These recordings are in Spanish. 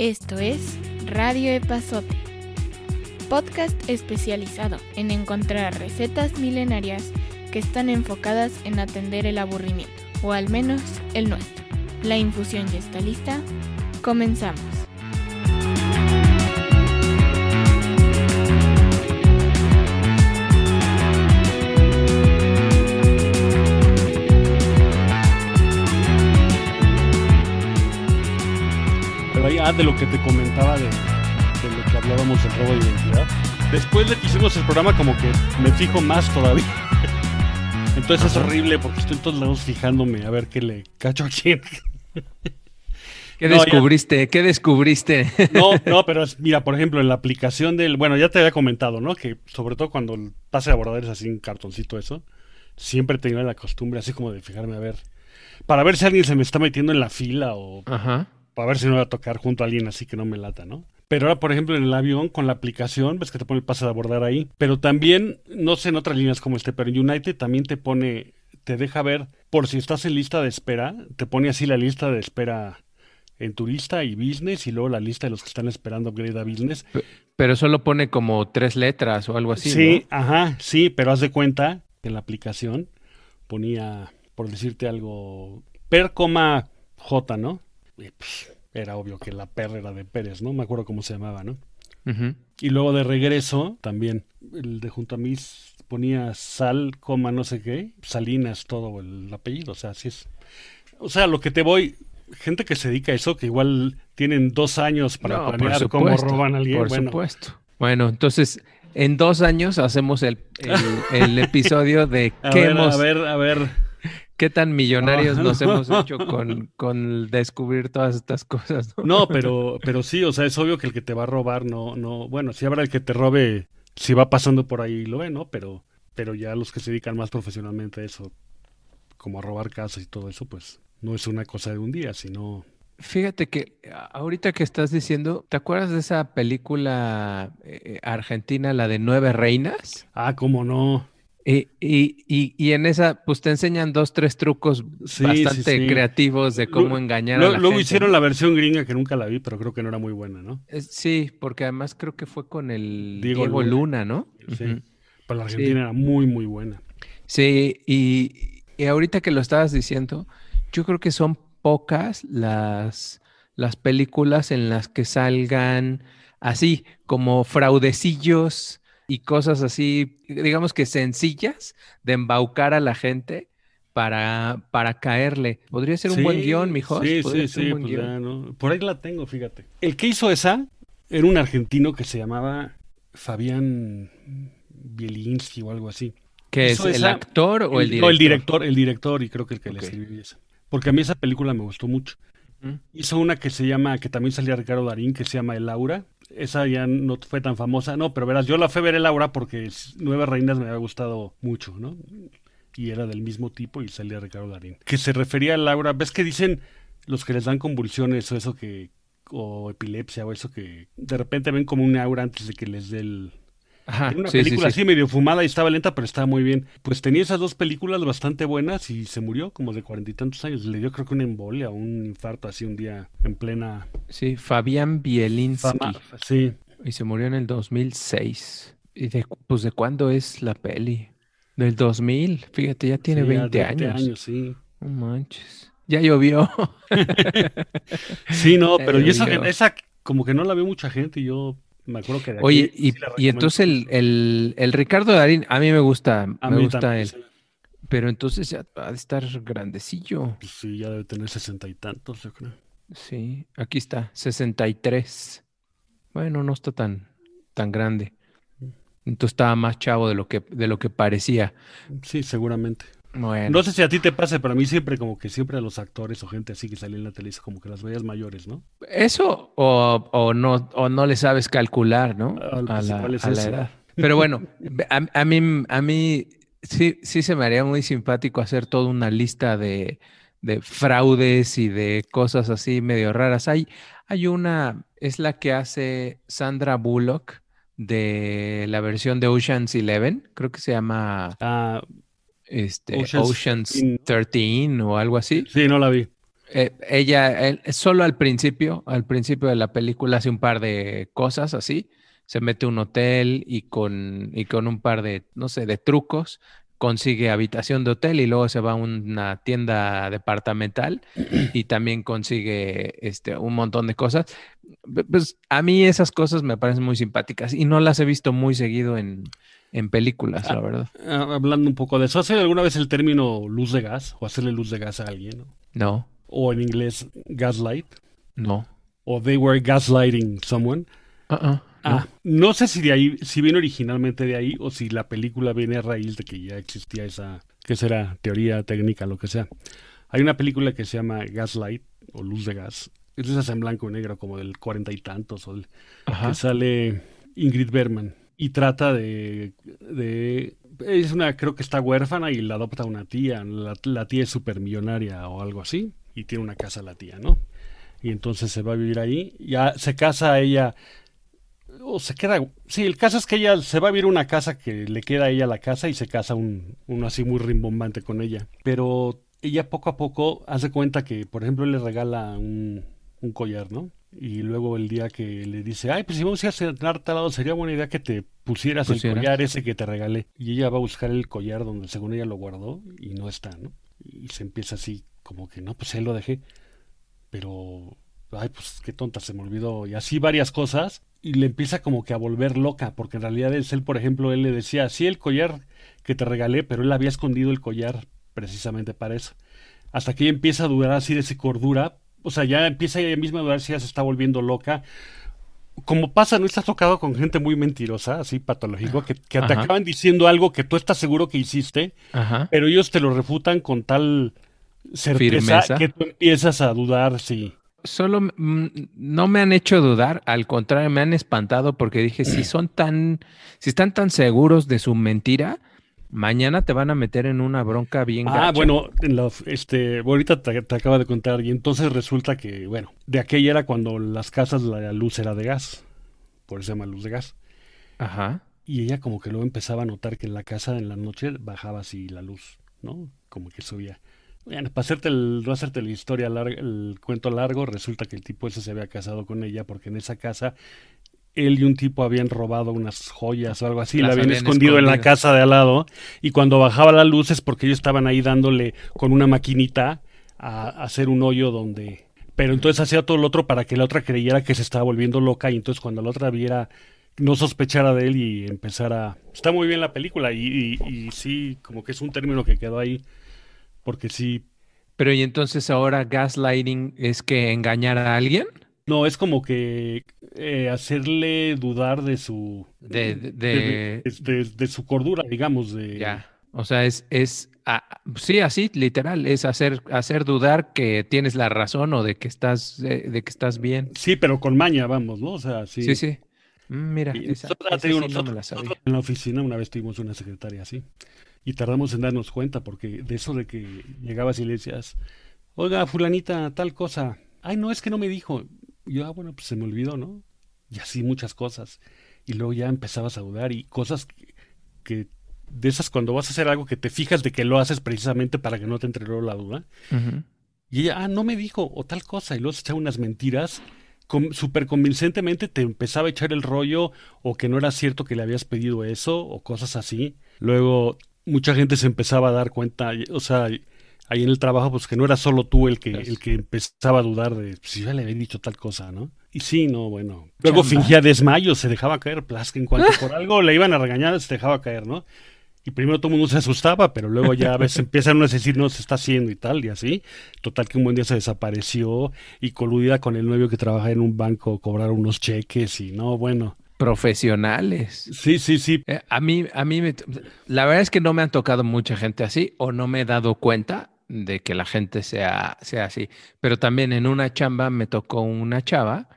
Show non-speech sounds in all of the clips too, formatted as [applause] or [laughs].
Esto es Radio Epazote, podcast especializado en encontrar recetas milenarias que están enfocadas en atender el aburrimiento, o al menos el nuestro. La infusión ya está lista. Comenzamos. De lo que te comentaba de, de lo que hablábamos del robo de identidad. Después de que hicimos el programa, como que me fijo más todavía. [laughs] Entonces es horrible porque estoy en todos lados fijándome a ver qué le cacho a quién. ¿Qué No, ya- descubriste? ¿Qué descubriste? No, [laughs] no, [laughs] pero es- mira, por ejemplo, en la aplicación del. Bueno, ya te había comentado, ¿no? Que sobre todo cuando el pase de abordar es así un cartoncito, eso. Siempre tenía la costumbre así como de fijarme a ver. Para ver si alguien se me está metiendo en la fila o Ajá. Para ver si no voy a tocar junto a alguien así que no me lata, ¿no? Pero ahora, por ejemplo, en el avión con la aplicación, ves que te pone el pase de abordar ahí. Pero también, no sé en otras líneas como este, pero en United también te pone, te deja ver, por si estás en lista de espera, te pone así la lista de espera en turista y business y luego la lista de los que están esperando upgrade a business. Pero solo pone como tres letras o algo así. sí, ajá, sí, pero haz de cuenta que en la aplicación ponía, por decirte algo, per, coma, J, ¿no? Y, pues, era obvio que la per era de Pérez, ¿no? Me acuerdo cómo se llamaba, ¿no? Y luego de regreso, también, el de junto a mí ponía sal, coma, no sé qué, Salinas, todo el apellido, o sea, así es. O sea, lo que te voy, gente que se dedica a eso, que igual tienen dos años para No, planear cómo roban a alguien, Por bueno, supuesto. Bueno, entonces, en dos años hacemos el, el- el episodio de [laughs] a qué, ver, hemos, a ver, a ver, qué tan millonarios No, nos no. hemos hecho con, con descubrir todas estas cosas. ¿no? no, pero, pero sí, o sea, es obvio que el que te va a robar, no, no, bueno, sí habrá el que te robe, si va pasando por ahí lo ve, ¿no? Pero, pero ya los que se dedican más profesionalmente a eso, como a robar casas y todo eso, pues no es una cosa de un día, sino Fíjate que ahorita que estás diciendo, ¿te acuerdas de esa película eh, argentina, la de Nueve Reinas? Ah, cómo no. Y, y, y, y en esa, pues te enseñan dos, tres trucos Sí, bastante sí, sí. creativos de cómo engañar a Luego, la luego gente. hicieron la versión gringa que nunca la vi, pero creo que no era muy buena, ¿no? Es- sí, porque además creo que fue con el Diego Diego, Luna. Luna, ¿no? Sí. Pero la. Argentina era muy, muy buena. Sí, y, y ahorita que lo estabas diciendo, yo creo que son pocas las, las películas en las que salgan así, como fraudecillos y cosas así, digamos que sencillas de embaucar a la gente para, para caerle. Podría ser un buen Sí, guion. Sí, Podría sí, sí. buen pues ya, ¿no? Por ahí la tengo, fíjate. El que hizo esa era un argentino que se llamaba Fabián Bielinski o algo así. ¿Qué es? hizo ¿El esa- actor o el No, director? el director, el director, y creo que el que le escribió esa. Porque a mí esa película me gustó mucho. Mm. Hizo una que se llama, que también salía Ricardo Darín, que se llama El Aura. Esa ya no fue tan famosa. No, pero verás, yo la fui a ver El Aura porque Nueve Reinas me había gustado mucho, ¿no? Y era del mismo tipo y salía Ricardo Darín. Que se refería al Aura. ¿Ves que dicen los que les dan convulsiones o eso que. o epilepsia o eso que de repente ven como un aura antes de que les dé el, Ajá, era una sí, película sí. así medio fumada y estaba lenta, pero estaba muy bien. Pues tenía esas dos películas bastante buenas y se murió como de cuarenta y tantos años. Le dio creo que una embolia o un infarto así un día en plena Sí, Fabián Bielinski. fama. Sí, Y se murió en el 2006. ¿Y de, pues de cuándo es la peli? Del 2000. Fíjate, ya tiene sí, 20, ya años. sí. No manches. Ya llovió. [laughs] Sí, no, [laughs] pero Eh, y esa, yo- esa como que no la vio mucha gente y yo me acuerdo que de aquí Oye, y, entonces el, el, el Ricardo Darín, a mí me gusta, A me mí gusta también, él. sí. Pero entonces ya ha de estar grandecillo. Pues sí, ya debe tener sesenta y tantos, yo creo. Sí, aquí está, 63. Bueno, no está tan, tan grande. Entonces estaba más chavo de lo que, de lo que parecía. Sí, seguramente. Bueno. No sé si a ti te pase, pero a mí siempre como que siempre a los actores o gente así que salía en la tele como que las veías mayores, ¿no? Eso o, o no, o no le sabes calcular, ¿no? Ah, A la, igual es a la eso. edad. Pero bueno, a, a mí, a mí sí, sí se me haría muy simpático hacer toda una lista de, de fraudes y de cosas así medio raras. Hay, hay una, es la que hace Sandra Bullock de la versión de Ocean's Eleven, creo que se llama Ah, este, Ocean's Ocean's 13. 13 o algo así. sí, no la vi. Eh, ella, solo al principio, al principio de la película hace un par de cosas así. Se mete a un hotel y con, y con un par de, no sé, de trucos consigue habitación de hotel y luego se va a una tienda departamental [clears throat] y también consigue este, un montón de cosas. Pues a mí esas cosas me parecen muy simpáticas y no las he visto muy seguido en, películas, la ah, verdad. Ah, hablando un poco de eso, ¿has alguna vez el término luz de gas o hacerle luz de gas a alguien? No. O en inglés gaslight. No. O they were gaslighting someone. Uh Ah, no sé si de ahí, si viene originalmente de ahí o si la película viene a raíz de que ya existía esa, que será teoría técnica, lo que sea. Hay una película que se llama Gaslight o Luz de Gas. Es de esas en blanco y negro, como del cuarenta y tantos, o que sale Ingrid Berman y trata de, de, es una, creo que está huérfana y la adopta una tía. La, la tía es millonaria o algo así y tiene una casa la tía, ¿no? Y entonces se va a vivir ahí. Ya se casa ella o se queda. Sí, el caso es que ella se va a vivir una casa que le queda a ella la casa y se casa un, uno así muy rimbombante con ella. Pero ella poco a poco hace cuenta que, por ejemplo, le regala un, un collar, ¿no? Y luego el día que le dice, ay, pues si vamos a ir a cenar tal lado, sería buena idea que te pusieras el collar ese que te regalé. Y ella va a buscar el collar donde según ella lo guardó y no está, ¿no? Y se empieza así, como que no, pues ahí lo dejé. Pero, ay, pues qué tonta, se me olvidó. Y así varias cosas y le empieza como que a volver loca, porque en realidad es él, por ejemplo, él le decía, sí, el collar que te regalé, pero él había escondido el collar precisamente para eso. Hasta que ella empieza a dudar así de su cordura, o sea, ya empieza ella misma a dudar si ya se está volviendo loca. Como pasa, ¿no estás tocado con gente muy mentirosa, así patológico, que, te acaban diciendo algo que tú estás seguro que hiciste, pero ellos te lo refutan con tal certeza que tú empiezas a dudar si solo no me han hecho dudar, al contrario, me han espantado porque dije, si [clears throat] son tan, si están tan seguros de su mentira, mañana te van a meter en una bronca bien Ah, bueno, en este, ahorita te, te, acaba de contar y entonces resulta que, bueno, de aquella era cuando las casas la luz era de gas, por eso se llama luz de gas. Ajá. Y ella como que luego empezaba a notar que en la casa en la noche bajaba así la luz, ¿no? Como que subía. Bueno, para hacerte el, no hacerte la historia larga, el cuento largo, resulta que el tipo ese se había casado con ella porque en esa casa él y un tipo habían robado unas joyas o algo así, la habían, escondido en la casa de al lado y cuando bajaba la luz es porque ellos estaban ahí dándole con una maquinita a, hacer un hoyo donde... Pero entonces hacía todo lo otro para que la otra creyera que se estaba volviendo loca y entonces cuando la otra viera no sospechara de él y empezara... Está muy bien la película y, y sí, como que es un término que quedó ahí porque sí. Pero y entonces ahora gaslighting es que engañar a alguien? No, es como que eh, hacerle dudar de su de de, su cordura, digamos. De... Ya. O sea, es, es ah, sí, así, literal, es hacer, hacer dudar que tienes la razón o de que estás, de, que estás bien. Sí, pero con maña, vamos, ¿no? O sea, sí. Sí, sí. Mm, mira, esa, en la oficina una vez tuvimos una secretaria así y tardamos en darnos cuenta porque de eso de que llegabas y le decías, oiga, fulanita, tal cosa, ay, no, es que no me dijo. Y yo, ah, bueno, pues se me olvidó, ¿no? Y así muchas cosas. Y luego ya empezabas a dudar y cosas que, de esas cuando vas a hacer algo que te fijas de que lo haces precisamente para que no te entre la duda. Y ella, ah, no me dijo, o tal cosa, y luego se echaba unas mentiras súper convincentemente te empezaba a echar el rollo o que no era cierto que le habías pedido eso o cosas así. Luego mucha gente se empezaba a dar cuenta, o sea, ahí en el trabajo, pues que no era solo tú el que, el que empezaba a dudar de pues, si ya le había dicho tal cosa, ¿no? Y sí, no, bueno. Luego fingía desmayo, se dejaba caer, plasca, en cuanto por algo le iban a regañar, se dejaba caer, ¿no? Y primero todo el mundo se asustaba, pero luego ya a veces empiezan a decir, no, se está haciendo y tal, y así. Total que un buen día se desapareció y coludida con el novio que trabaja en un banco, cobrar unos cheques y no, bueno profesionales. Sí, sí, sí. Eh, a mí, a mí, la verdad es que no me han tocado mucha gente así o no me he dado cuenta de que la gente sea, sea así. Pero también en una chamba me tocó una chava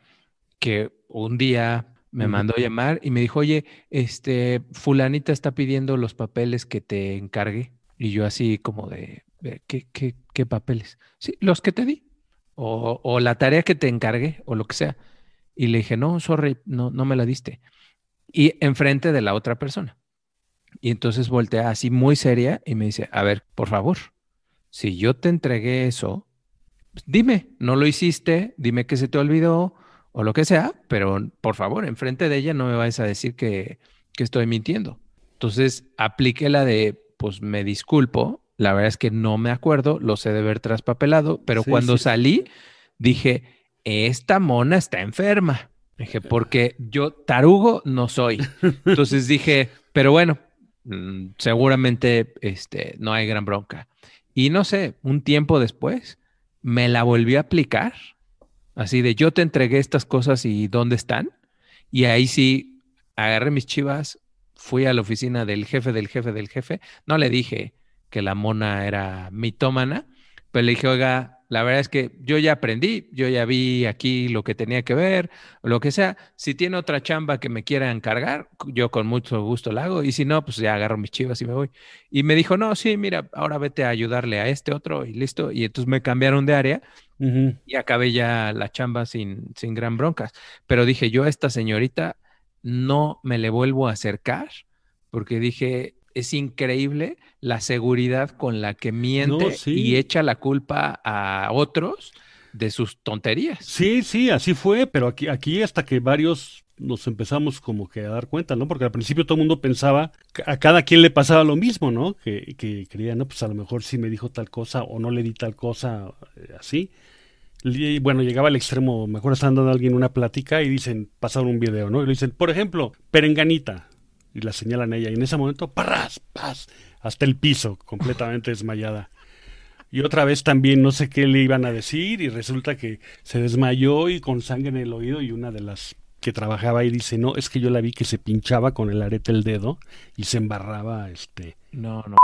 que un día me mandó llamar y me dijo, oye, este, fulanita está pidiendo los papeles que te encargue. Y yo así como de, ¿qué, qué, qué papeles? Sí, los que te di. O, o la tarea que te encargué o lo que sea. Y le dije, no, sorry, no, no me la diste. Y enfrente de la otra persona. Y entonces voltea así muy seria y me dice, a ver, por favor, si yo te entregué eso, dime, no lo hiciste, dime que se te olvidó o lo que sea, pero por favor, enfrente de ella no me vayas a decir que, que estoy mintiendo. Entonces, apliqué la de, pues me disculpo, la verdad es que no me acuerdo, lo sé de ver traspapelado, pero Sí, cuando sí. salí, dije, esta mona está enferma. Dije, porque yo tarugo no soy. [laughs] Entonces dije, pero bueno, mm, seguramente este, no hay gran bronca. Y no sé, un tiempo después me la volví a aplicar, así de yo te entregué estas cosas y ¿dónde están? Y ahí sí, agarré mis chivas, fui a la oficina del jefe del jefe del jefe, no le dije que la mona era mitómana, pero le dije, oiga, la verdad es que yo ya aprendí, yo ya vi aquí lo que tenía que ver, lo que sea. Si tiene otra chamba que me quiera encargar, yo con mucho gusto la hago. Y si no, pues ya agarro mis chivas y me voy. Y me dijo, no, sí, mira, ahora vete a ayudarle a este otro y listo. Y entonces me cambiaron de área y acabé ya la chamba sin, sin gran broncas. Pero dije, yo a esta señorita no me le vuelvo a acercar porque dije, es increíble la seguridad con la que miente No, sí. y echa la culpa a otros de sus tonterías. Sí, sí, así fue, pero aquí, aquí hasta que varios nos empezamos como que a dar cuenta, ¿no? Porque al principio todo el mundo pensaba, que a cada quien le pasaba lo mismo, ¿no? Que, que creía, no, pues a lo mejor sí me dijo tal cosa o no le di tal cosa, eh, así. Y bueno, llegaba al extremo, mejor están dando a alguien una plática y dicen, pasaron un video, ¿no? Y le dicen, por ejemplo, perenganita. Y la señalan a ella. Y en ese momento, parras, paz, hasta el piso, completamente desmayada. Y otra vez también no sé qué le iban a decir y resulta que se desmayó y con sangre en el oído y una de las que trabajaba ahí dice, no, es que yo la vi que se pinchaba con el arete el dedo y se embarraba, este... No, no.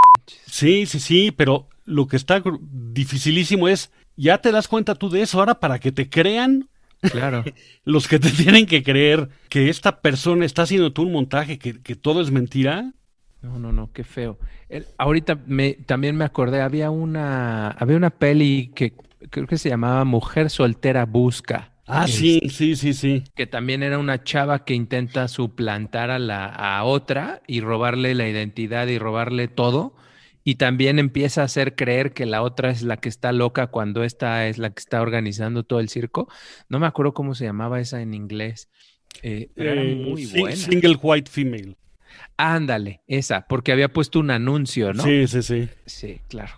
Sí, sí, sí, pero lo que está dificilísimo es, ya te das cuenta tú de eso ahora para que te crean Claro. [laughs] los que te tienen que creer que esta persona está haciendo tú un montaje, que, que todo es mentira. No, no, no, qué feo. El- ahorita me, también me acordé, había una, había una peli que creo que se llamaba Mujer Soltera Busca. Ah, Es- sí, sí, sí, sí. que también era una chava que intenta suplantar a la a otra y robarle la identidad y robarle todo. Y también empieza a hacer creer que la otra es la que está loca cuando esta es la que está organizando todo el circo. No me acuerdo cómo se llamaba esa en inglés. eh, pero era Eh, muy buena. Single white female. Ándale, esa, porque había puesto un anuncio, ¿no? Sí, sí, sí. Sí, claro.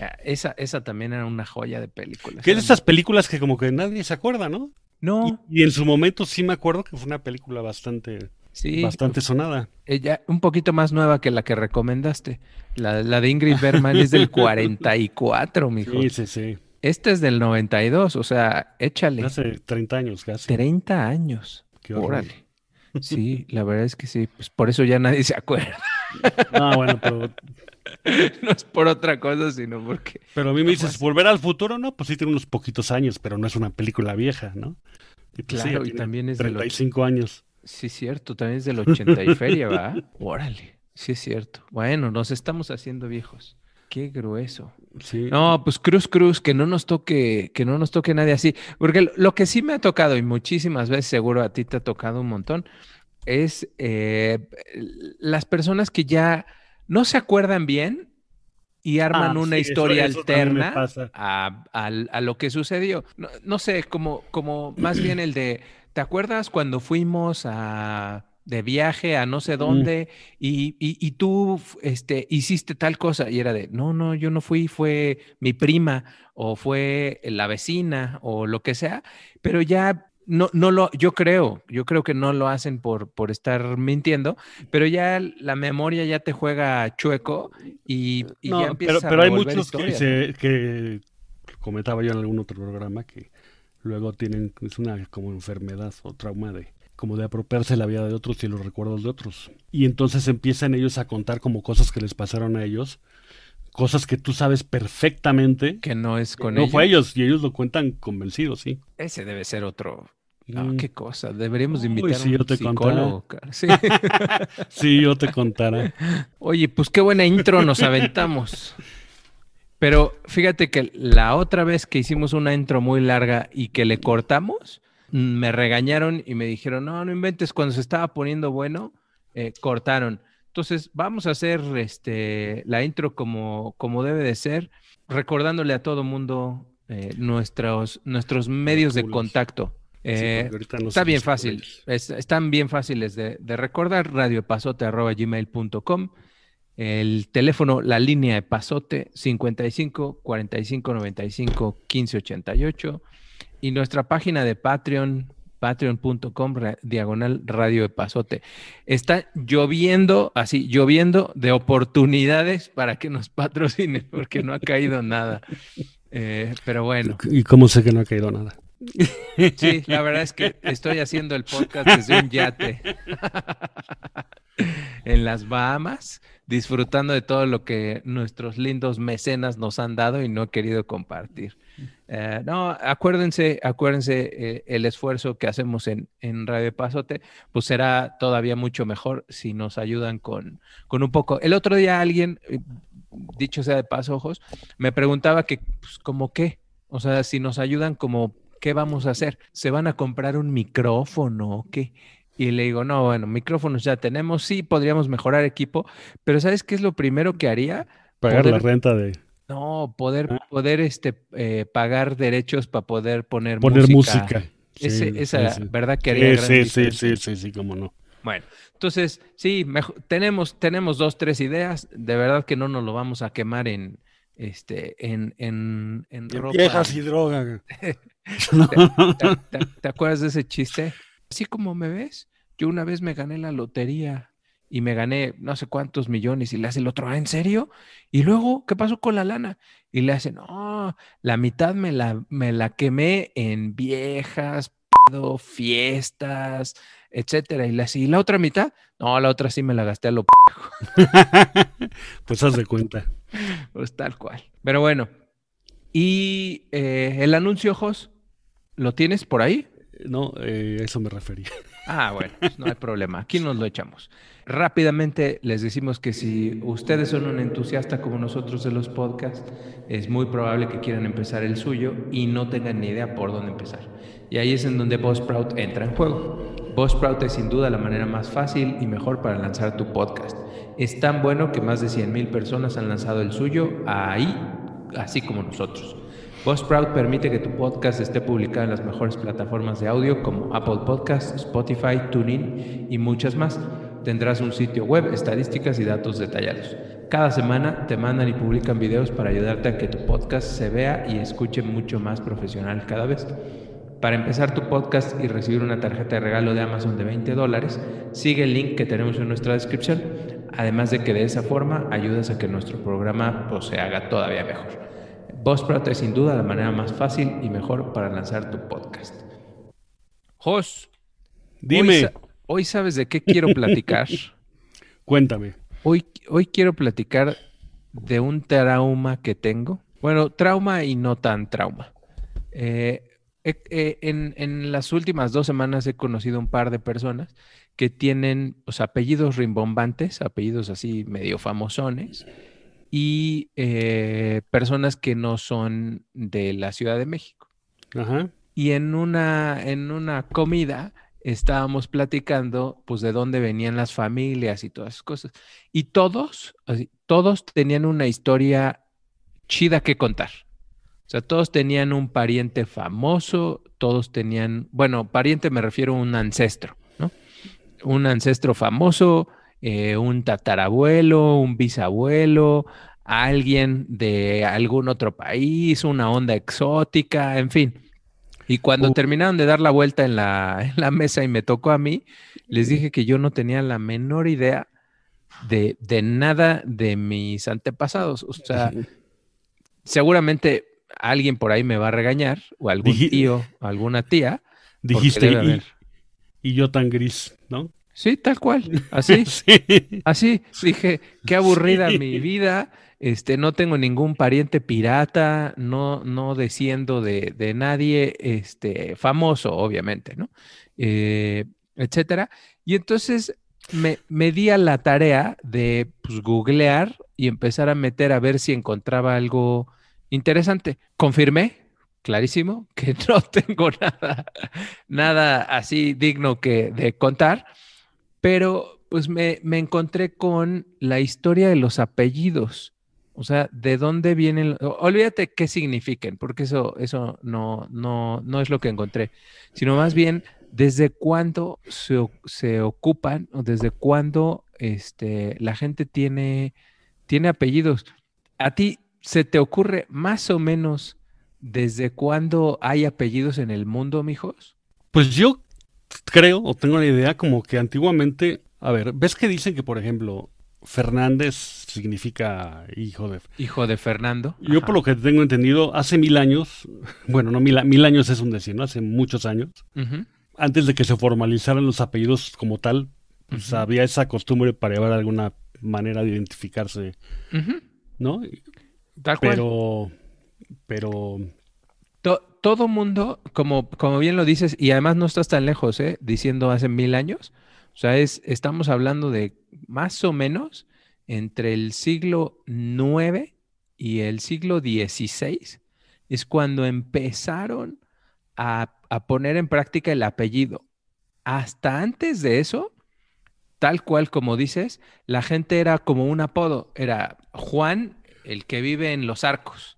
Ah, Esa, esa también era una joya de película. Que es de esas películas que como que nadie se acuerda, ¿no? No, Y, y en su momento sí me acuerdo que fue una película bastante, sí, bastante sonada. ella un poquito más nueva que la que recomendaste. La, la de Ingrid Bergman es del [laughs] 44, mijo. Sí, sí, sí. Este es del 92, o sea, échale. Hace 30 años casi. 30 años. Qué. Órale. Sí, la verdad es que sí, pues por eso ya nadie se acuerda. Ah, bueno, pero, [laughs] No es por otra cosa, sino porque pero a mí me dices, ¿volver al futuro? No, pues sí tiene unos poquitos años, pero no es una película vieja, ¿no? Y pues Claro, y también es del 35 años. Sí, cierto, también es del 80 y feria, ¿va? [laughs] Órale, sí es cierto. Bueno, nos estamos haciendo viejos. Qué grueso. Sí. No, pues Cruz Cruz, que no nos toque, que no nos toque nadie así. Porque lo- que sí me ha tocado, y muchísimas veces seguro a ti te ha tocado un montón, es eh, las personas que ya no se acuerdan bien y arman Ah, una sí, historia eso alterna a lo que sucedió. No, no sé, como, como más bien el de, ¿te acuerdas cuando fuimos a de viaje a no sé dónde y, y- y tú este, hiciste tal cosa? Y era de, no, no, yo no fui, fue mi prima o fue la vecina o lo que sea, pero ya no, no lo, yo creo, yo creo que no lo hacen por, por estar mintiendo, pero ya la memoria ya te juega chueco y, y No, ya pero, empiezas a pero hay muchos que comentaba yo en algún otro programa que luego tienen es una como enfermedad o trauma de como de apropiarse la vida de otros y los recuerdos de otros. Y entonces empiezan ellos a contar como cosas que les pasaron a ellos, cosas que tú sabes perfectamente Que no es con no ellos. fue ellos y ellos lo cuentan convencidos, sí. Ese debe ser otro. No, Mm. qué cosa. Deberíamos de Uy, invitar si a yo un te psicólogo. Sí. [laughs] Sí, yo te contara. [laughs] Oye, pues qué buena intro nos aventamos. [laughs] Pero fíjate que la otra vez que hicimos una intro muy larga y que le cortamos, mm, me regañaron y me dijeron, no, no inventes, cuando se estaba poniendo bueno, eh, cortaron. Entonces, vamos a hacer este, la intro como, como debe de ser, recordándole a todo mundo eh, nuestros, nuestros medios de contacto. Eh, no está bien fácil, es- están bien fáciles de, de recordar, radioepazote.gmail.com, el teléfono, la línea de pasote 55 45 95 15 88 y nuestra página de Patreon, patreon.com diagonal radio de pasote. Está lloviendo, así, lloviendo de oportunidades para que nos patrocinen, porque no ha caído nada. Eh, pero bueno, ¿Y cómo sé que no ha caído nada? sí, la verdad es que estoy haciendo el podcast desde un yate [laughs] en las Bahamas, disfrutando de todo lo que nuestros lindos mecenas nos han dado y no he querido compartir. Eh, no, acuérdense, acuérdense eh, el esfuerzo que hacemos en, en Radio Pasote, pues será todavía mucho mejor si nos ayudan con, con un poco. El otro día alguien, eh, dicho sea de paso, ojos, me preguntaba que, pues, ¿como qué? O sea, si nos ayudan, como, ¿qué vamos a hacer? ¿Se van a comprar un micrófono o qué? Y le digo, no, bueno, micrófonos ya tenemos, sí, podríamos mejorar equipo, pero ¿sabes qué es lo primero que haría? Pagar Poder- la renta de No, poder, Ah. poder este, eh, pagar derechos para poder poner, poner música. Ese- Sí, esa, sí, sí. ¿verdad? Que haría Sí, sí, sí, sí, sí, sí, cómo no. Bueno, entonces, sí, mejo- tenemos, tenemos dos, tres ideas. De verdad que no nos lo vamos a quemar en, este, en, en, en ropa. Viejas y droga. [laughs] [laughs] ¿Te, te- te acuerdas de ese chiste? Así como me ves, yo una vez me gané la lotería y me gané no sé cuántos millones y le hace el otro, "¿Ah, ¿en serio? Y luego, ¿qué pasó con la lana? Y le hace, no, la mitad me la, me la quemé en viejas, pedo, fiestas, etcétera. Y le hace, ¿y la otra mitad? No, la otra sí me la gasté a lo p [laughs] pues haz de cuenta. [laughs] pues tal cual. Pero bueno, y eh, el anuncio, Jos, ¿lo tienes por ahí? No, eh, eso me refería. [laughs] Ah, bueno, no hay problema. Aquí nos lo echamos. Rápidamente les decimos que si ustedes son un entusiasta como nosotros de los podcasts, es muy probable que quieran empezar el suyo y no tengan ni idea por dónde empezar. Y ahí es en donde Buzzsprout entra en juego. Buzzsprout es sin duda la manera más fácil y mejor para lanzar tu podcast. Es tan bueno que más de 100.000 personas han lanzado el suyo ahí, así como nosotros. Buzzsprout permite que tu podcast esté publicado en las mejores plataformas de audio como Apple Podcasts, Spotify, TuneIn y muchas más. Tendrás un sitio web, estadísticas y datos detallados. Cada semana te mandan y publican videos para ayudarte a que tu podcast se vea y escuche mucho más profesional cada vez. Para empezar tu podcast y recibir una tarjeta de regalo de Amazon de 20 dólares, sigue el link que tenemos en nuestra descripción. Además de que de esa forma ayudas a que nuestro programa pues, se haga todavía mejor. Buzzsprout es sin duda la manera más fácil y mejor para lanzar tu podcast. Jos, Dime, Hoy, sa- hoy sabes de qué quiero platicar. [laughs] cuéntame. Hoy, hoy quiero platicar de un trauma que tengo. Bueno, trauma y no tan trauma. Eh, eh, eh, en, en las últimas dos semanas he conocido un par de personas que tienen o sea, apellidos rimbombantes, apellidos así medio famosones, y eh, personas que no son de la Ciudad de México. Ajá. Y en una, en una comida estábamos platicando, pues, de dónde venían las familias y todas esas cosas. Y todos, así, todos tenían una historia chida que contar. O sea, todos tenían un pariente famoso, todos tenían, bueno, pariente me refiero a un ancestro, ¿no? Un ancestro famoso, eh, un tatarabuelo, un bisabuelo, alguien de algún otro país, una onda exótica, en fin. Y cuando Uh. terminaron de dar la vuelta en la, [laughs] en la mesa y me tocó a mí, les dije que yo no tenía la menor idea de, de nada de mis antepasados. O sea, [laughs] seguramente alguien por ahí me va a regañar, o algún tío, alguna tía. Dijiste, y yo tan gris, ¿no? Sí, tal cual, así. [laughs] Sí. Así, dije, qué aburrida mi vida, este, no tengo ningún pariente pirata, no, no desciendo de, de nadie, este, famoso, obviamente, ¿no? Eh, etcétera. Y entonces me, me di a la tarea de, pues, googlear y empezar a meter a ver si encontraba algo interesante. Confirmé, clarísimo, que [laughs] no tengo nada, nada así digno que de contar pero pues me, me encontré con la historia de los apellidos O sea, ¿de dónde vienen? Olvídate qué signifiquen, porque eso, eso no, no, no es lo que encontré, sino más bien desde cuándo se, se ocupan o desde cuándo este, la gente tiene, tiene apellidos. ¿A ti se te ocurre más o menos desde cuándo hay apellidos en el mundo, mijos? Pues yo creo o tengo la idea como que antiguamente, a ver, ¿ves que dicen que, por ejemplo, Fernández significa hijo de... Hijo de Fernando. Yo por lo que tengo entendido, hace mil años, [laughs] bueno, no mil, mil años es un decir, ¿no? Hace muchos años, antes de que se formalizaran los apellidos como tal, pues había esa costumbre para llevar alguna manera de identificarse, ¿no? Tal pero, pero... todo mundo, como, como bien lo dices, y además no estás tan lejos, ¿eh? Diciendo hace mil años, o sea, es, estamos hablando de más o menos entre el siglo IX y el siglo XVI, es cuando empezaron a, poner en práctica el apellido. Hasta antes de eso, tal cual como dices, la gente era como un apodo, era Juan, el que vive en los arcos,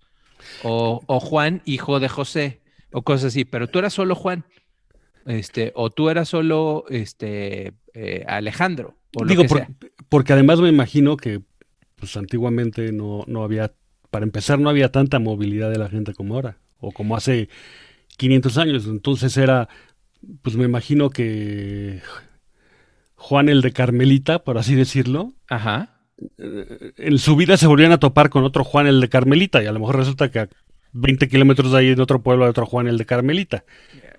o, o Juan, hijo de José, o cosas así, pero tú eras solo Juan. Este, o tú eras solo este, eh, Alejandro. O Digo, porque además me imagino que pues antiguamente no, no había, para empezar, no había tanta movilidad de la gente como ahora, o como hace 500 años. Entonces era, pues me imagino que Juan el de Carmelita, por así decirlo, Ajá. En su vida se volvían a topar con otro Juan el de Carmelita, y a lo mejor resulta que a 20 kilómetros de ahí en otro pueblo hay otro Juan el de Carmelita.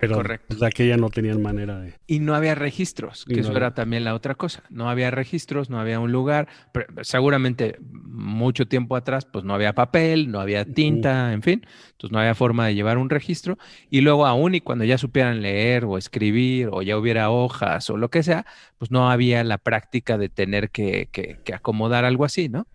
Pero Correcto. de aquella no tenían manera de... Y no había registros, que eso era también la otra cosa. No había registros, no había un lugar. Pero seguramente mucho tiempo atrás, pues no había papel, no había tinta, en fin. Entonces no había forma de llevar un registro. Y luego aún y cuando ya supieran leer o escribir o ya hubiera hojas o lo que sea, pues no había la práctica de tener que, que acomodar algo así, ¿no?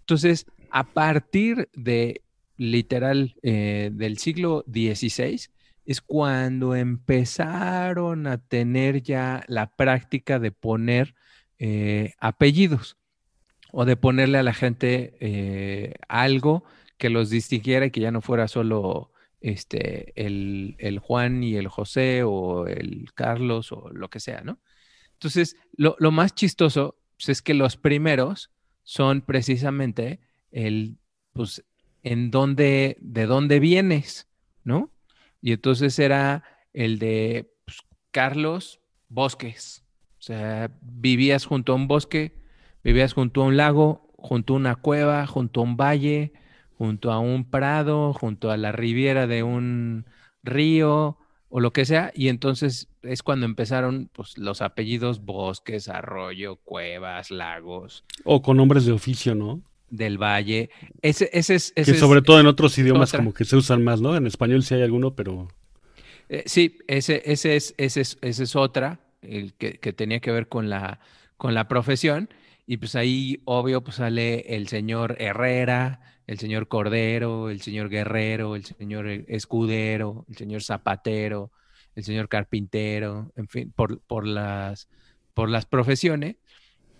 Entonces, a partir de literal eh, del siglo XVI, es cuando empezaron a tener ya la práctica de poner eh, apellidos o de ponerle a la gente eh, algo que los distinguiera y que ya no fuera solo este, el, Juan y el José o el Carlos o lo que sea, ¿no? Entonces, lo, más chistoso pues, es que los primeros son precisamente el, pues, en dónde, de dónde vienes, ¿no? Y entonces era el de pues, Carlos Bosques. O sea, vivías junto a un bosque, vivías junto a un lago, junto a una cueva, junto a un valle, junto a un prado, junto a la riviera de un río o lo que sea. Y entonces es cuando empezaron pues, los apellidos bosques, arroyo, cuevas, lagos. O con nombres de oficio, ¿no? Del Valle. Ese, ese es. que sobre todo en otros idiomas como que se usan más, ¿no? En español sí hay alguno, pero. Eh, sí, ese, ese, es, ese, es, ese es otra, el que, que, tenía que ver con la, con la profesión. Y pues ahí, obvio, pues sale el señor Herrera, el señor Cordero, el señor Guerrero, el señor Escudero, el señor Zapatero, el señor Carpintero, en fin, por, por, las, por las profesiones.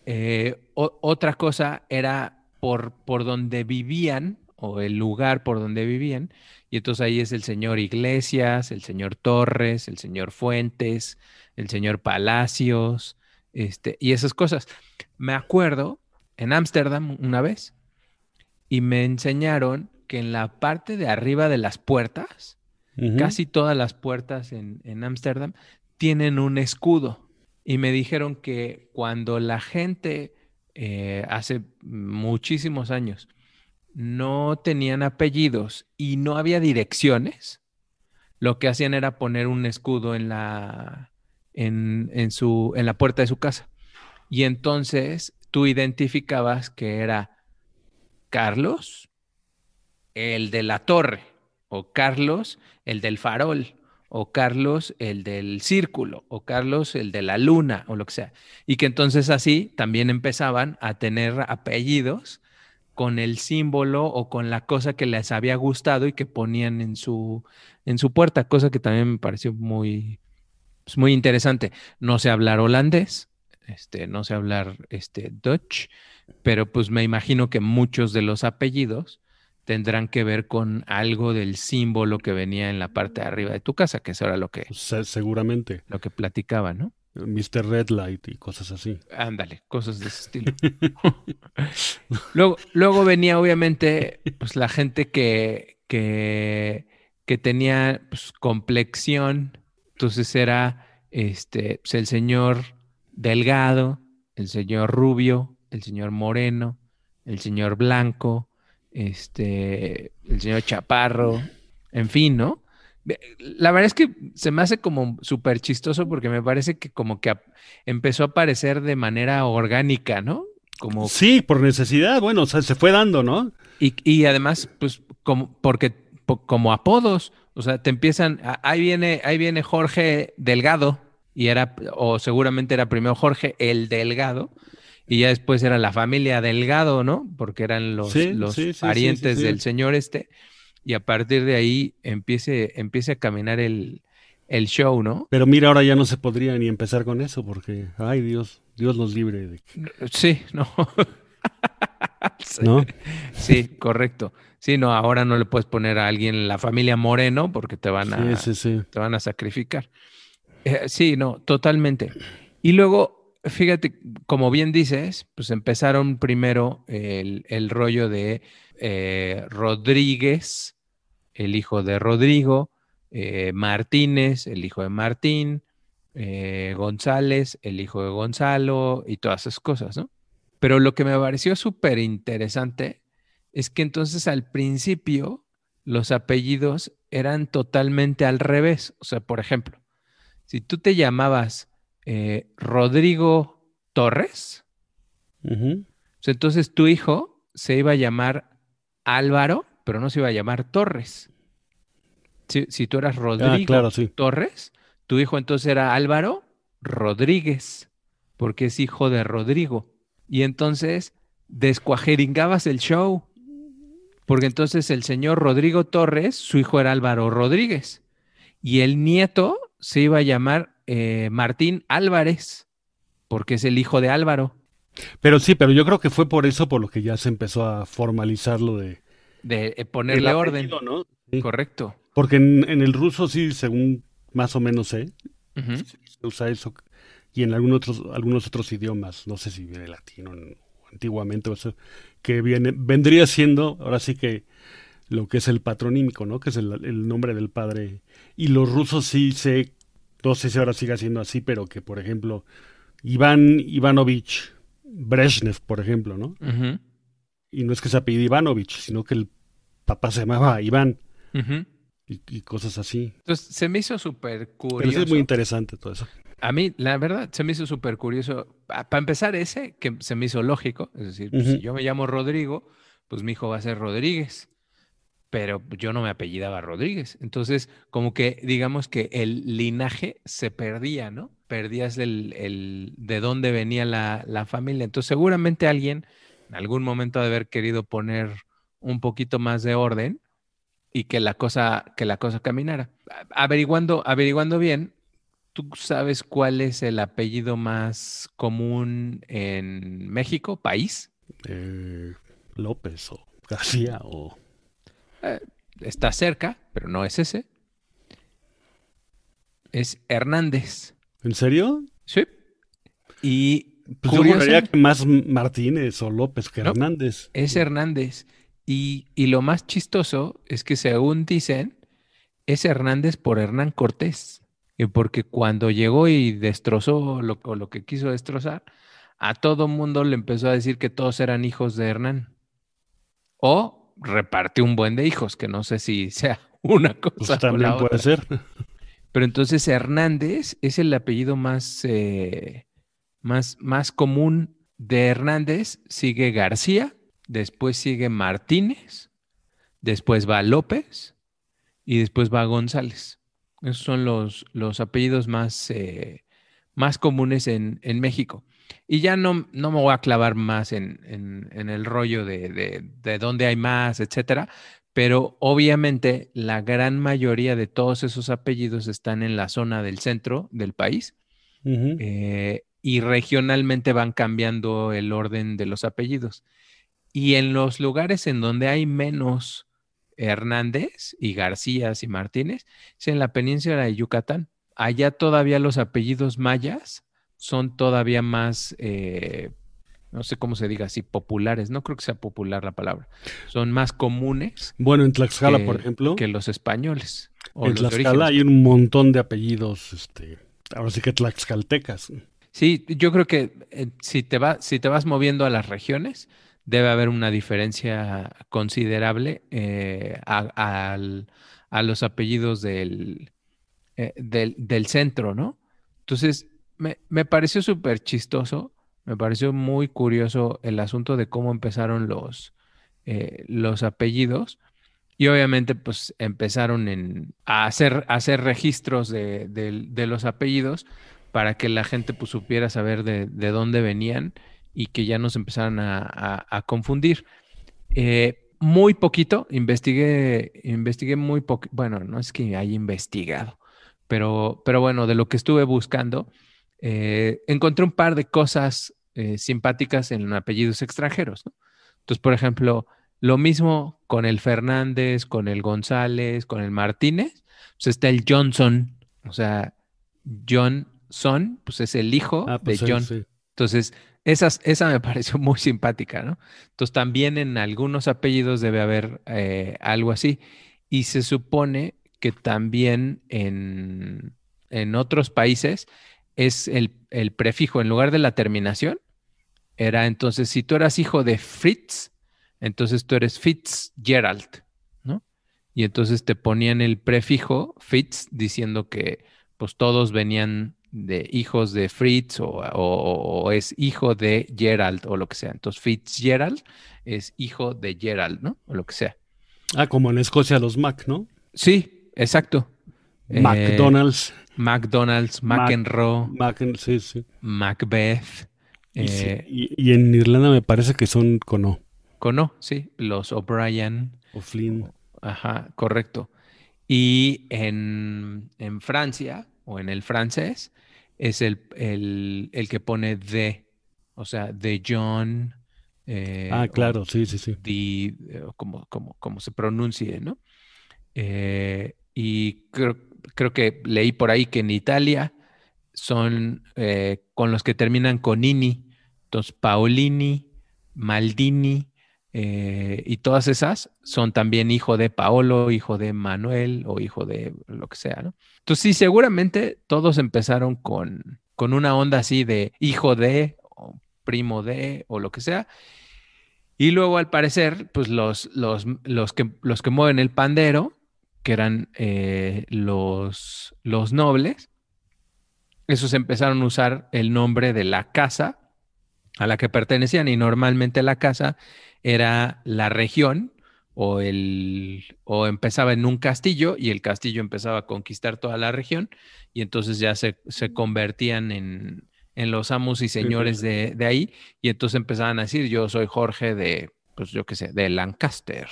Eh, otra cosa era por, por donde vivían o el lugar por donde vivían. Y entonces ahí es el señor Iglesias, el señor Torres, el señor Fuentes, el señor Palacios, este, y esas cosas. Me acuerdo en Ámsterdam una vez y me enseñaron que en la parte de arriba de las puertas, casi todas las puertas en Ámsterdam tienen un escudo. Y me dijeron que cuando la gente eh, hace muchísimos años no tenían apellidos y no había direcciones, lo que hacían era poner un escudo en la, en, su, en la puerta de su casa. Y entonces tú identificabas que era Carlos, el de la torre, o Carlos, el del farol, o Carlos el del círculo, o Carlos el de la luna, o lo que sea. Y que entonces así también empezaban a tener apellidos con el símbolo o con la cosa que les había gustado y que ponían en su, en su puerta, cosa que también me pareció muy, pues, muy interesante. No sé hablar holandés, este, no sé hablar este, Dutch, pero pues me imagino que muchos de los apellidos tendrán que ver con algo del símbolo que venía en la parte de arriba de tu casa, que eso era lo que, Se- seguramente. lo que platicaba, ¿no? Mr. Red Light y cosas así. Ándale, cosas de ese estilo. [laughs] luego, luego venía obviamente pues, la gente que, que, que tenía pues, complexión. Entonces era este, pues, el señor delgado, el señor rubio, el señor moreno, el señor blanco, este, el señor chaparro, en fin, ¿no? La verdad es que se me hace como súper chistoso porque me parece que como que empezó a aparecer de manera orgánica, ¿no? Como, Sí, por necesidad. Bueno, o sea, se fue dando, ¿no? y, y además, pues, como, porque, po- como apodos, o sea, te empiezan, a- ahí viene, ahí viene Jorge Delgado, y era, o seguramente era primero Jorge el Delgado, y ya después era la familia Delgado, ¿no? Porque eran los, Sí, los sí, sí, sí, parientes del señor este, y a partir de ahí empiece, empiece a caminar el, el show, ¿no? Pero mira, ahora ya no se podría ni empezar con eso porque, ay Dios, Dios nos libre de... Sí, no. [laughs] Sí. ¿No? Sí, correcto. Sí, no, ahora no le puedes poner a alguien la familia Moreno porque te van a, Sí, sí, sí. te van a sacrificar. Eh, sí, no, totalmente. Y luego, fíjate, como bien dices, pues empezaron primero el, el rollo de eh, Rodríguez, el hijo de Rodrigo, eh, Martínez, el hijo de Martín, eh, González, el hijo de Gonzalo y todas esas cosas, ¿no? Pero lo que me pareció súper interesante es que entonces al principio los apellidos eran totalmente al revés. O sea, por ejemplo, si tú te llamabas eh, Rodrigo Torres, pues entonces tu hijo se iba a llamar Álvaro, pero no se iba a llamar Torres. Si, si tú eras Rodrigo Ah, claro, sí. Torres, tu hijo entonces era Álvaro Rodríguez, porque es hijo de Rodrigo. Y entonces descuajeringabas el show, porque entonces el señor Rodrigo Torres, su hijo era Álvaro Rodríguez, y el nieto se iba a llamar eh, Martín Álvarez, porque es el hijo de Álvaro, Pero sí, pero yo creo que fue por eso por lo que ya se empezó a formalizar lo de... de eh, ponerle orden. ¿no? Sí. Correcto. Porque en, en el ruso sí, según más o menos sé, se usa eso. Y en otros, algunos otros idiomas, no sé si viene latino en- antiguamente o eso, que viene, vendría siendo, ahora sí que lo que es el patronímico, ¿no? Que es el, el nombre del padre. Y los rusos sí sé, no sé si ahora siga siendo así, pero que por ejemplo, Iván Ivanovich Brezhnev, por ejemplo, ¿no? Y no es que se apellide Ivanovich, sino que el papá se llamaba Iván y, y cosas así. Entonces se me hizo súper Pero sí curioso. es muy interesante todo eso. A mí, la verdad, se me hizo súper curioso. Para empezar, ese que se me hizo lógico. Es decir, pues, si yo me llamo Rodrigo, pues mi hijo va a ser Rodríguez. Pero yo no me apellidaba Rodríguez. Entonces, como que digamos que el linaje se perdía, ¿no? Perdías el, el- de dónde venía la, la familia. Entonces, seguramente alguien en algún momento ha de haber querido poner un poquito más de orden y que la cosa, que la cosa caminara. Averiguando, averiguando bien, ¿tú sabes cuál es el apellido más común en México, país? Eh, López o García o... Está cerca, pero no es ese. Es Hernández. ¿En serio? Sí. Y Pues yo que más Martínez o López que No. Hernández. Es Hernández. Y, y lo más chistoso es que según dicen, es Hernández por Hernán Cortés. Y porque cuando llegó y destrozó lo, o lo que quiso destrozar, a todo mundo le empezó a decir que todos eran hijos de Hernán. O repartió un buen de hijos, que no sé si sea [laughs] una cosa Pues o también la puede otra. ser. Pero entonces Hernández es el apellido más, eh, más, más común de Hernández. Sigue García, después sigue Martínez, después va López y después va González. Esos son los, los apellidos más, eh, más comunes en, en México. Y ya no, no me voy a clavar más en, en- en el rollo de, de, de dónde hay más, etcétera, pero obviamente la gran mayoría de todos esos apellidos están en la zona del centro del país. Eh, y regionalmente van cambiando el orden de los apellidos. Y en los lugares en donde hay menos Hernández y García y Martínez, es en la península de Yucatán. Allá todavía los apellidos mayas son todavía más, eh, no sé cómo se diga así, populares. No creo que sea popular la palabra. Son más comunes. Bueno, en Tlaxcala, por ejemplo. Que los españoles. en Tlaxcala hay un montón de apellidos, este, ahora sí que tlaxcaltecas. Sí, yo creo que eh, si, te va, si te vas moviendo a las regiones, debe haber una diferencia considerable eh, a, los apellidos del, eh, del, del, centro, ¿no? Entonces, me, me pareció súper chistoso, me pareció muy curioso el asunto de cómo empezaron los, eh, los apellidos. Y obviamente, pues empezaron en, a, hacer, hacer registros de, de, los apellidos para que la gente pues, supiera saber de, de dónde venían y que ya nos empezaron a, confundir. Eh, muy poquito, investigué, investigué muy poco, bueno, no es que haya investigado, pero, pero bueno, de lo que estuve buscando, eh, encontré un par de cosas eh, simpáticas en apellidos extranjeros. Entonces, por ejemplo, lo mismo con el Fernández, con el González, con el Martínez, pues está el Johnson, o sea, Johnson, pues es el hijo ah, de pues John. Entonces, esa me [laughs] pareció muy simpática, ¿no? Entonces también en algunos apellidos debe haber eh, algo así. Y se supone que también en, otros países es el, prefijo, en lugar de la terminación, era entonces, si tú eras hijo de Fritz, entonces tú eres Fitzgerald, ¿no? Y entonces te ponían el prefijo Fitz diciendo que pues todos venían de hijos de Fritz o, es hijo de Gerald o lo que sea. Entonces Fitzgerald es hijo de Gerald, ¿no? O lo que sea. Ah, como en Escocia los Mac, ¿no? Sí, exacto. McDonald's. Eh, McDonald's, McEnroe. sí, sí. Macbeth. Eh, y, en Irlanda me parece que son Cono. Cono, sí. Los O'Brien. O Flynn. Ajá, correcto. Y en, en Francia o en el francés es el, que pone de, o sea, de John. Eh, ah, claro, sí, sí, sí. De, eh, como, como, se pronuncie, ¿no? Eh, y creo, que leí por ahí que en Italia son con los que terminan con ini. Entonces, Paolini, Maldini, y todas esas son también hijo de Paolo, hijo de Manuel o hijo de lo que sea, ¿no? Entonces, sí, seguramente todos empezaron con, con una onda así de hijo de, o primo de, o lo que sea. Y luego, al parecer, pues los, los, los, que, los que mueven el pandero, que eran eh, los, los nobles, esos empezaron a usar el nombre de la casa a la que pertenecían y normalmente la casa era la región o, el, o empezaba en un castillo y el castillo empezaba a conquistar toda la región y entonces ya se, convertían en, los amos y señores de, ahí y entonces empezaban a decir yo soy Jorge de, pues yo qué sé, de Lancaster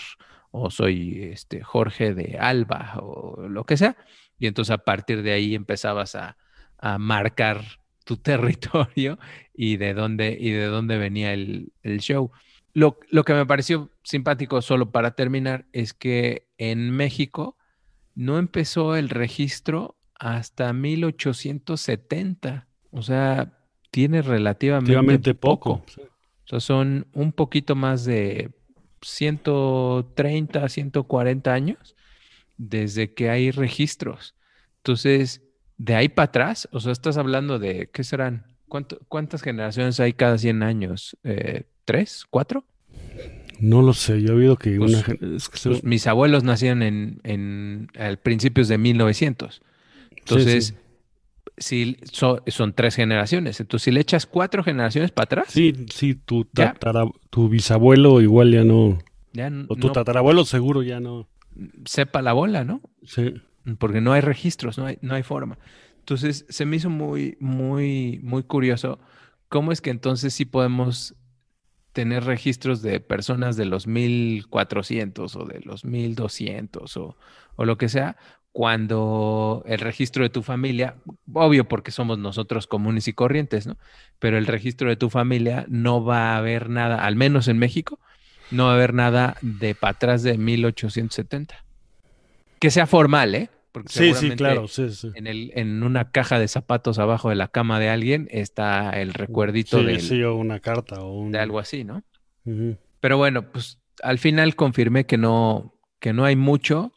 o soy este, Jorge de Alba o lo que sea y entonces a partir de ahí empezabas a, a marcar tu [laughs] territorio y de dónde, y de dónde venía el, el show. Lo, que me pareció simpático, solo para terminar, es que en México no empezó el registro hasta 1870. O sea, tiene relativamente, poco. O sea, son un poquito más de 130, 140 años desde que hay registros. Entonces, de ahí para atrás, o sea, estás hablando de, ¿qué serán? ¿Cuántas generaciones hay cada 100 años? Eh, ¿Tres? ¿Cuatro? No lo sé, yo he oído que, pues, pues, mis abuelos nacieron en, en principios de 1900. Entonces, Si son tres generaciones. Entonces, si le echas cuatro generaciones para atrás. Sí, sí, tu, tu bisabuelo igual ya no. o tu tatarabuelo seguro ya no. Sepa la bola, ¿no? Sí. Porque no hay registros, no hay, no hay forma. Entonces, se me hizo muy, muy, muy curioso cómo es que entonces sí podemos tener registros de personas de los 1400 o de los 1200 o, o lo que sea, cuando el registro de tu familia, obvio porque somos nosotros comunes y corrientes, ¿no? Pero el registro de tu familia no va a haber nada, al menos en México, no va a haber nada de para atrás de 1870. Que sea formal, ¿eh? Porque sí, sí, claro, sí, sí. En, el, en una caja de zapatos abajo de la cama de alguien está el recuerdito de... Sí, o una carta o un... De algo así, ¿no? Pero bueno, pues al final confirmé que no, que no hay mucho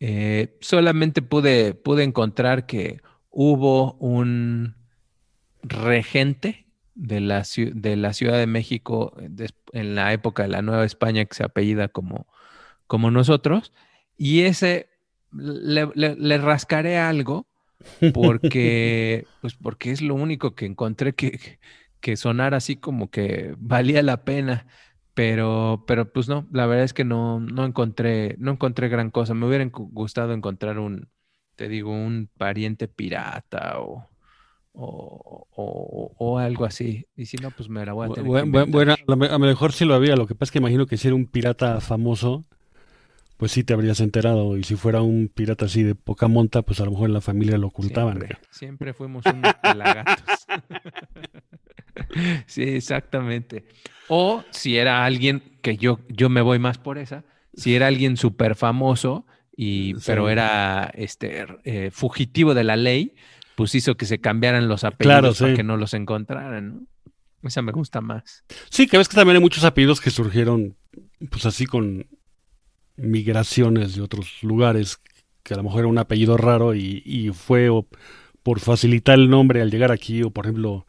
eh, solamente pude, pude encontrar que hubo un regente de la, de la Ciudad de México en la época de la Nueva España que se apellida como, como nosotros, y ese le, rascaré algo porque, [laughs] pues porque es lo único que encontré que, que sonara así como que valía la pena. Pero, pero pues no, la verdad es que no, no encontré, no encontré gran cosa. Me hubiera gustado encontrar un, te digo, un pariente pirata o, o, algo así. Y si no, pues me la voy a tener bueno, a lo mejor sí lo había. Lo que pasa es que imagino que si era un pirata famoso, pues sí te habrías enterado. Y si fuera un pirata así de poca monta, pues a lo mejor en la familia lo ocultaban. Siempre, siempre fuimos unos pelagatos. [laughs] sí, exactamente. O si era alguien, que yo, yo me voy más por esa, si era alguien súper famoso, y, pero era este, eh, fugitivo de la ley, pues hizo que se cambiaran los apellidos para que no los encontraran. Esa me gusta más. Sí, que ves que también hay muchos apellidos que surgieron, pues así con migraciones de otros lugares, que a lo mejor era un apellido raro y, y fue por facilitar el nombre al llegar aquí, o por ejemplo,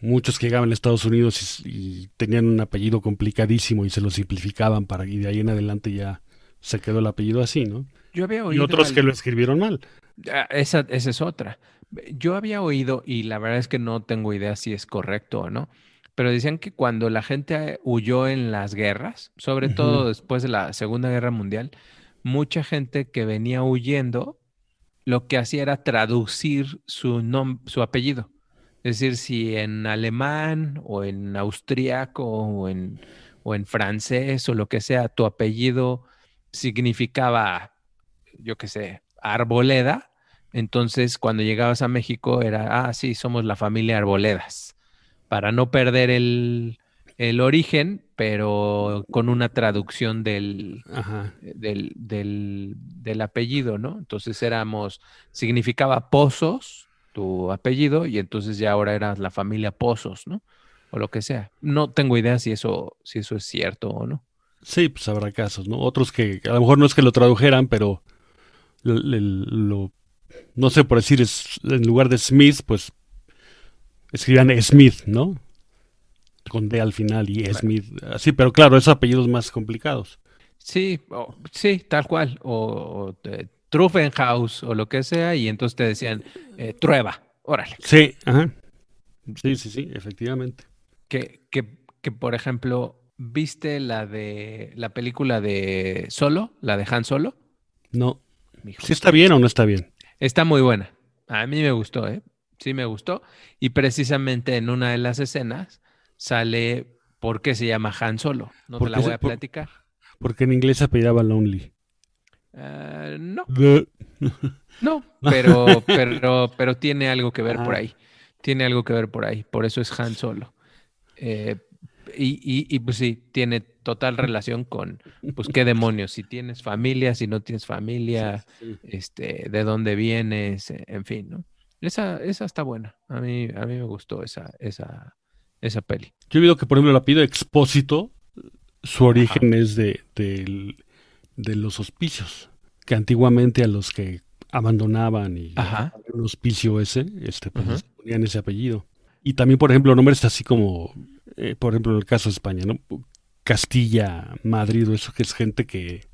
muchos que llegaban a Estados Unidos y, tenían un apellido complicadísimo y se lo simplificaban para y de ahí en adelante ya se quedó el apellido así, ¿no? Yo había oído y otros que lo escribieron mal. Ah, esa, esa es otra. Yo había oído, y la verdad es que no tengo idea si es correcto o no, pero decían que cuando la gente huyó en las guerras, sobre todo después de la Segunda Guerra Mundial, mucha gente que venía huyendo, lo que hacía era traducir su, su apellido. Es decir, si en alemán o en austríaco o en, o en francés o lo que sea, tu apellido significaba, yo qué sé, arboleda, entonces cuando llegabas a México era, ah, sí, somos la familia Arboledas, para no perder el, el origen, pero con una traducción del, del, del, del, apellido, ¿no? Entonces éramos, significaba pozos, tu apellido y entonces ya ahora eras la familia Pozos, ¿no? O lo que sea. No tengo idea si eso, si eso es cierto o no. Sí, pues habrá casos, ¿no? Otros que a lo mejor no es que lo tradujeran, pero lo, no sé por decir, es, en lugar de Smith, pues escribían Smith, ¿no? Con D al final y Smith. Así, pero claro, esos apellidos más complicados. Sí, sí, tal cual. O, Truffenhaus o lo que sea, y entonces te decían, eh, Trueba, órale. Sí, ajá. Sí, sí, sí, efectivamente. Que, que, que, por ejemplo, ¿viste la de la película de Solo, la de Han Solo? No. ¿Sí está bien o no está bien? Está muy buena. A mí me gustó, ¿eh? Sí me gustó. Y precisamente en una de las escenas sale por qué se llama Han Solo. No te la voy a platicar. porque en inglés se apellidaba Lonely. Eh, no. [laughs] no, [laughs] pero, pero, pero tiene algo que ver por ah. ahí. Tiene algo que ver por ahí. Por eso es Han Solo. Eh, y, y, pues sí, tiene total relación con, pues, qué demonios, si tienes familia, si no tienes familia, este, de dónde vienes, en fin, ¿no? Esa, esa está buena. A mí, a mí me gustó esa, esa, esa peli. Yo he visto que, por ejemplo, la pido Expósito, su origen es de, del de los hospicios, que antiguamente a los que abandonaban y un hospicio ese, este, pues ponían ese apellido. Y también, por ejemplo, nombres así como, eh, por ejemplo, en el caso de España, ¿no? Castilla, Madrid, eso que es gente que,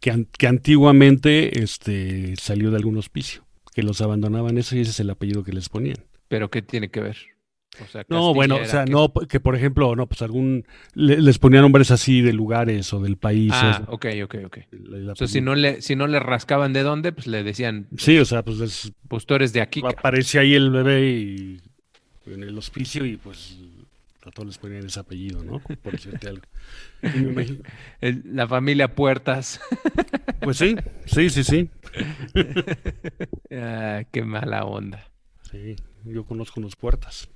que, que, antiguamente este, salió de algún hospicio, que los abandonaban eso y ese es el apellido que les ponían. ¿Pero qué tiene que ver? No, bueno, o sea, no, que por ejemplo, no, pues algún, les ponían nombres así de lugares o del país. Ah, ok, ok, ok. o sea, si no, le, si no le rascaban de dónde, pues le decían. Sí, o sea, pues les, Pues tú eres de aquí. Aparece ahí el bebé y, en el hospicio y pues a todos les ponían ese apellido, ¿no? Por decirte algo. [laughs] la familia Puertas. [laughs] Pues sí, sí, sí, sí. [laughs] Ah, qué mala onda. Sí, yo conozco unos Puertas.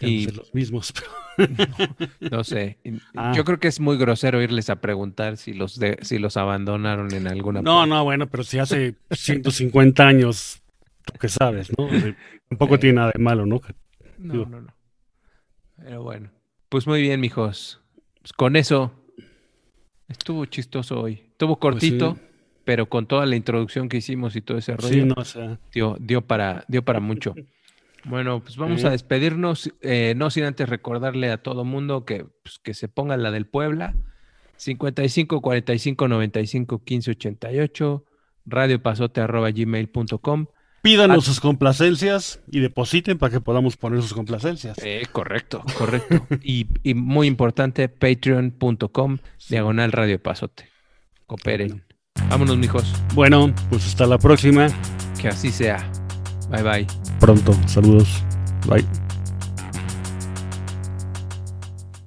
Y los mismos, [laughs] no, sé. Ah. Yo creo que es muy grosero irles a preguntar si los si los abandonaron en alguna. No, no, bueno, pero si hace 150 años, tú que sabes, ¿no? tampoco tiene nada de malo, ¿no? No, no, no. Pero bueno. Pues muy bien, mijos. Pues con eso estuvo chistoso hoy. Estuvo pues cortito, pero con toda la introducción que hicimos y todo ese rollo. Sí, no, o sea... dio, dio, para, dio para mucho. Bueno, pues vamos a despedirnos, eh, no sin antes recordarle a todo mundo que, pues, que se ponga la del Puebla, 55 45 95 15 88, radiopasote arroba gmail.com. Pídanos sus complacencias y depositen para que podamos poner sus complacencias. Eh, correcto, correcto. y, muy importante, patreon.com, diagonal Radio Pasote. Cooperen. Vámonos, mijos. Bueno, pues hasta la próxima. Que así sea. Bye bye. Pronto. Saludos. Bye.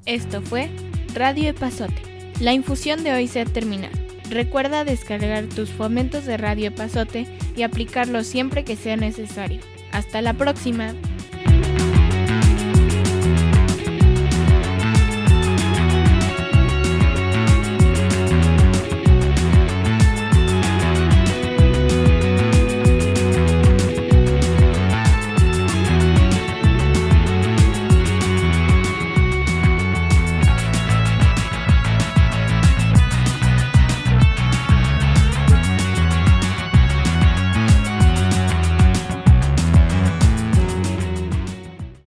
Esto fue Radio Pasote. La infusión de hoy se ha terminado. Recuerda descargar tus fomentos de Radio Pasote y aplicarlos siempre que sea necesario. Hasta la próxima.